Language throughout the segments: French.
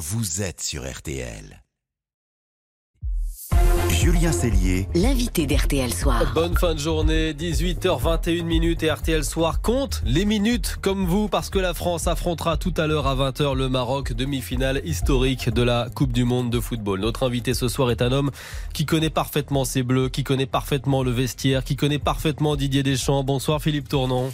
vous êtes sur RTL. Julien Cellier, l'invité d'RTL Soir. Bonne fin de journée, 18h21 minutes et RTL Soir compte les minutes comme vous parce que la France affrontera tout à l'heure à 20h le Maroc, demi-finale historique de la Coupe du Monde de football. Notre invité ce soir est un homme qui connaît parfaitement ses bleus, qui connaît parfaitement le vestiaire, qui connaît parfaitement Didier Deschamps. Bonsoir Philippe Tournon.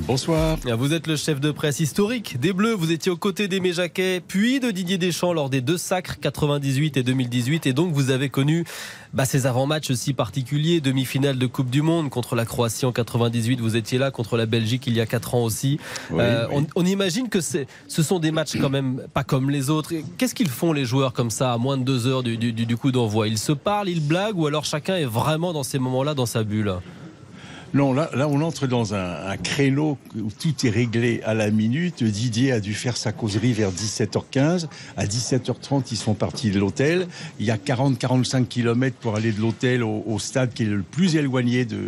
Bonsoir. Vous êtes le chef de presse historique des Bleus. Vous étiez aux côtés d'Aimé Jacquet, puis de Didier Deschamps lors des deux sacres 98 et 2018. Et donc, vous avez connu bah, ces avant-matchs si particuliers. Demi-finale de Coupe du Monde contre la Croatie en 98. Vous étiez là contre la Belgique il y a 4 ans aussi. Euh, on, imagine que ce sont des matchs quand même pas comme les autres. Qu'est-ce qu'ils font les joueurs comme ça à moins de deux heures du, du coup d'envoi? Ils se parlent, ils blaguent ou alors chacun est vraiment dans ces moments-là dans sa bulle? Non, là, là, on entre dans un, créneau où tout est réglé à la minute. Didier a dû faire sa causerie vers 17h15. À 17h30, ils sont partis de l'hôtel. Il y a 40-45 km pour aller de l'hôtel au, stade qui est le plus éloigné de,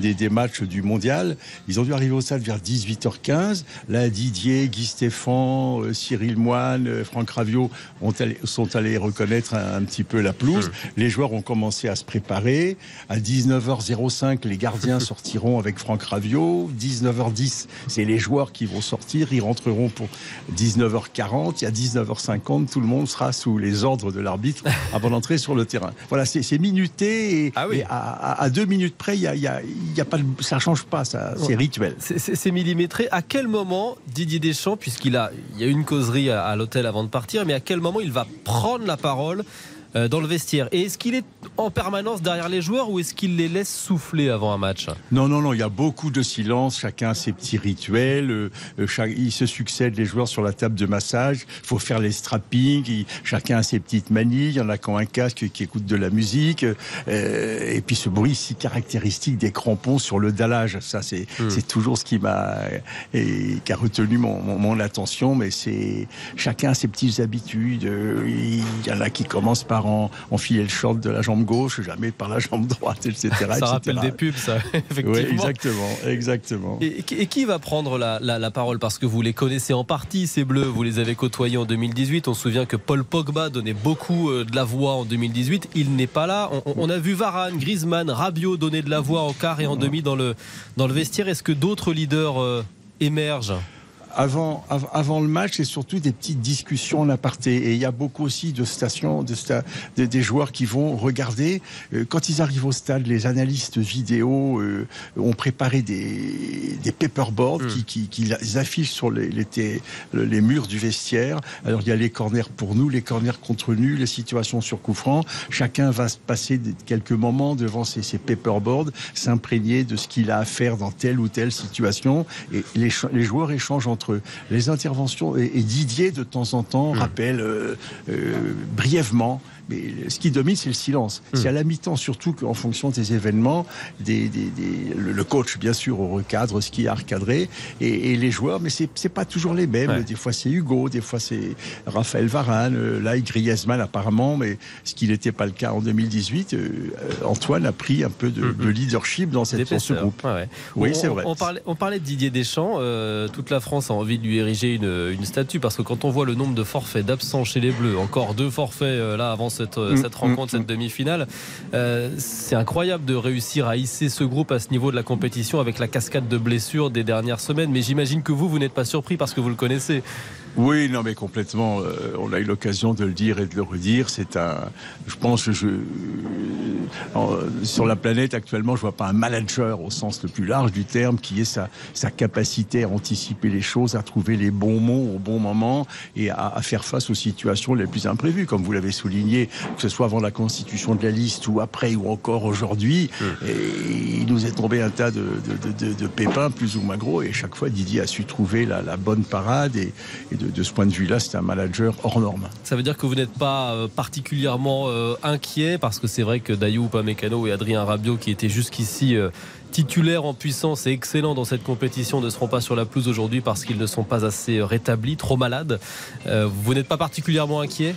des, matchs du mondial. Ils ont dû arriver au stade vers 18h15. Là, Didier, Guy Stéphane, euh, Cyril Moine, euh, Franck Ravio ont sont allés reconnaître un, petit peu la pelouse. Mmh. Les joueurs ont commencé à se préparer. À 19h05, les gardiens sortent sortiront avec Franck Ravio. 19h10, c'est les joueurs qui vont sortir. Ils rentreront pour 19h40. Et à 19h50, tout le monde sera sous les ordres de l'arbitre avant d'entrer sur le terrain. Voilà, c'est minuté et, ah à, deux minutes près, y a, y a, pas, ça change pas, ça, c'est rituel. C'est millimétré. À quel moment Didier Deschamps, puisqu'il a, il y a une causerie à l'hôtel avant de partir, mais à quel moment il va prendre la parole dans le vestiaire. Et est-ce qu'il est en permanence derrière les joueurs ou est-ce qu'il les laisse souffler avant un match Non, non, non, il y a beaucoup de silence, chacun a ses petits rituels, euh, euh, il se succède les joueurs sur la table de massage, il faut faire les strappings, chacun a ses petites manies, il y en a qui ont un casque qui écoute de la musique, et puis ce bruit si caractéristique des crampons sur le dallage, ça c'est hmm. toujours ce qui m'a qui a retenu mon, mon attention, mais c'est chacun a ses petites habitudes, il y en a qui commencent par en, enfiler le short de la jambe gauche, jamais par la jambe droite, etc. ça rappelle des pubs, ça, effectivement. Oui, exactement, exactement. Et, qui va prendre la, parole? Parce que vous les connaissez en partie, ces Bleus, vous les avez côtoyés en 2018. On se souvient que Paul Pogba donnait beaucoup euh, de la voix en 2018. Il n'est pas là. On, a vu Varane, Griezmann, Rabiot donner de la voix en quart et en demi dans le, dans le vestiaire. Est-ce que d'autres leaders euh, émergent? Avant, avant le match, c'est surtout des petites discussions en aparté. Et il y a beaucoup aussi de stations, de, des joueurs qui vont regarder. Euh, quand ils arrivent au stade, les analystes vidéo euh, ont préparé des, des paperboards qui, qui, qui, affichent sur les, les, les, murs du vestiaire. Alors il y a les corners pour nous, les corners contre nous, les situations sur coup franc. Chacun va se passer quelques moments devant ces, ces paperboards, s'imprégner de ce qu'il a à faire dans telle ou telle situation. Et les, les joueurs échangent entre les interventions. Et, Didier, de temps en temps, hmm. rappelle euh, euh, brièvement mais ce qui domine, c'est le silence. Hmm. C'est à la mi-temps surtout qu'en fonction des événements, des, le coach, bien sûr, recadre ce qui est à recadrer, et, les joueurs, mais c'est pas toujours les mêmes. Des fois, c'est Hugo, des fois, c'est Raphaël Varane, euh, là, Griezmann, apparemment, mais ce qui n'était pas le cas en 2018, euh, Antoine a pris un peu de, hmm. leadership dans, cette, ce groupe. Oui, c'est vrai. On parlait, on parlait, de Didier Deschamps. Euh, toute la France a envie de lui ériger une, une, statue parce que quand on voit le nombre de forfaits d'absents chez les Bleus, encore deux forfaits là avant euh, mm, cette, rencontre, mm, cette mm. demi-finale. Euh, c'est incroyable de réussir à hisser ce groupe à ce niveau de la compétition avec la cascade de blessures des dernières semaines. Mais j'imagine que vous, vous n'êtes pas surpris parce que vous le connaissez. Oui, non, mais complètement. Euh, on a eu l'occasion de le dire et de le redire. C'est un. Je pense que je. sur la planète actuellement, je vois pas un manager au sens le plus large du terme qui ait sa, sa capacité à anticiper les choses, à trouver les bons mots au bon moment et à, à faire face aux situations les plus imprévues, comme vous l'avez souligné, que ce soit avant la constitution de la liste ou après ou encore aujourd'hui. Mmh. il nous est tombé un tas de, de, de, de, pépins plus ou moins gros et chaque fois Didier a su trouver la, la bonne parade et, et de, ce point de vue-là, c'est un manager hors norme. Ça veut dire que vous n'êtes pas euh, particulièrement euh, inquiet parce que c'est vrai que Dayou Upamecano et Adrien Rabiot, qui étaient jusqu'ici euh, titulaires en puissance et excellents dans cette compétition, ne seront pas sur la pelouse aujourd'hui parce qu'ils ne sont pas assez rétablis, trop malades. vous n'êtes pas particulièrement inquiet?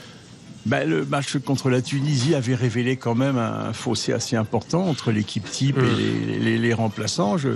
Ben, Le match contre la Tunisie avait révélé quand même un fossé assez important entre l'équipe type et mmh. les, les, remplaçants. Je...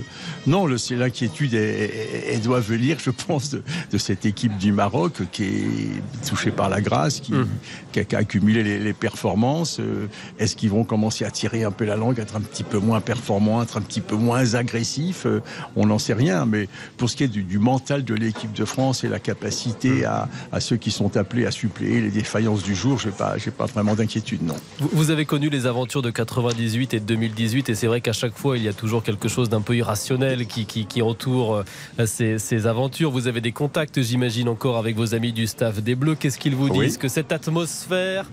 Non, c'est l'inquiétude, elle, doit venir, je pense, de, de, cette équipe du Maroc qui est touchée par la grâce, qui, mmh. qui, a, accumulé les, les performances. Euh, est-ce qu'ils vont commencer à tirer un peu la langue, être un petit peu moins performants, être un petit peu moins agressifs? Euh, On n'en sait rien. Mais pour ce qui est du, du mental de l'équipe de France et la capacité mmh. à, à ceux qui sont appelés à suppléer les défaillances du jour, je n'ai pas, pas vraiment d'inquiétude, non. Vous avez connu les aventures de 98 et de 2018 et c'est vrai qu'à chaque fois, il y a toujours quelque chose d'un peu irrationnel qui, qui, entoure euh, ces, aventures. Vous avez des contacts, j'imagine, encore avec vos amis du staff des Bleus. Qu'est-ce qu'ils vous disent Que cette atmosphère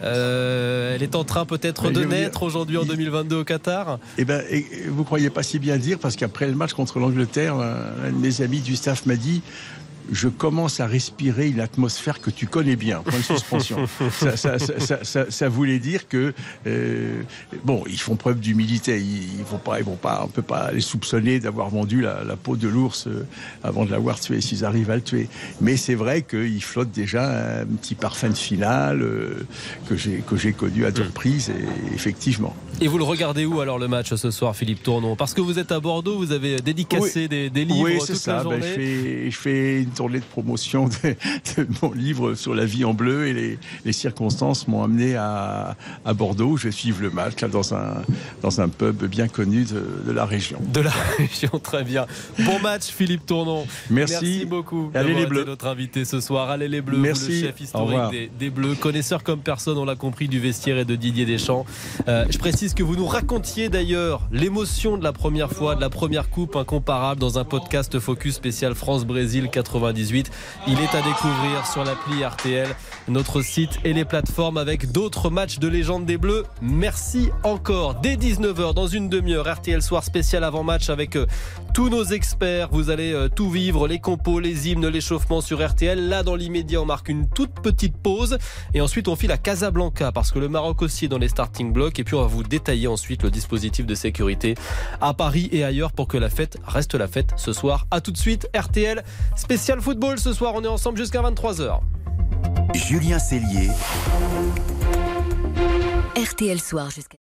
euh, elle est en train peut-être de naître aujourd'hui en 2022 au Qatar? Eh ben, vous croyez pas si bien dire parce qu'après le match contre l'Angleterre, un de mes amis du staff m'a dit je commence à respirer une atmosphère que tu connais bien. Point de suspension. ça, voulait dire que euh, bon, ils font preuve d'humilité. Ils, vont pas, ils vont pas, on peut pas les soupçonner d'avoir vendu la, peau de l'ours euh, avant de l'avoir tué s'ils arrivent à le tuer. Mais c'est vrai qu'ils flottent déjà un petit parfum de finale euh, que j'ai que j'ai connu à deux hmm. reprises et effectivement. Et vous le regardez où alors le match ce soir, Philippe Tournon? Parce que vous êtes à Bordeaux, vous avez dédicacé des, livres oui, toute ça. la ben, journée. je, fais, je fais une tournée de promotion de, mon livre sur la vie en bleu et les, circonstances m'ont amené à, Bordeaux. Je vais suivre le match là, dans, un, dans un pub bien connu de, la région. De la région, très bien. Bon match, Philippe Tournon. Merci, Merci beaucoup. Allez les Bleus. notre invité ce soir. Allez les Bleus. Merci. le chef historique des, des, Bleus, connaisseur comme personne, on l'a compris, du vestiaire et de Didier Deschamps. Euh, je précise que vous nous racontiez d'ailleurs l'émotion de la première fois, de la première coupe incomparable dans un podcast Focus spécial France-Brésil 98. Il est à découvrir sur l'appli RTL, notre site et les plateformes avec d'autres matchs de légende des Bleus. Merci encore. Dès 19h, dans une demi-heure, RTL Soir spécial avant-match avec euh, tous nos experts. Vous allez euh, tout vivre, les compos, les hymnes, l'échauffement sur RTL. Là, dans l'immédiat, on marque une toute petite pause. Et ensuite, on file à Casablanca parce que le Maroc aussi est dans les starting blocks. Et puis, on va vous détailler ensuite le dispositif de sécurité à Paris et ailleurs pour que la fête reste la fête ce soir. À tout de suite, RTL spécial football ce soir. On est ensemble jusqu'à 23h. Julien Cellier. RTL soir jusqu'à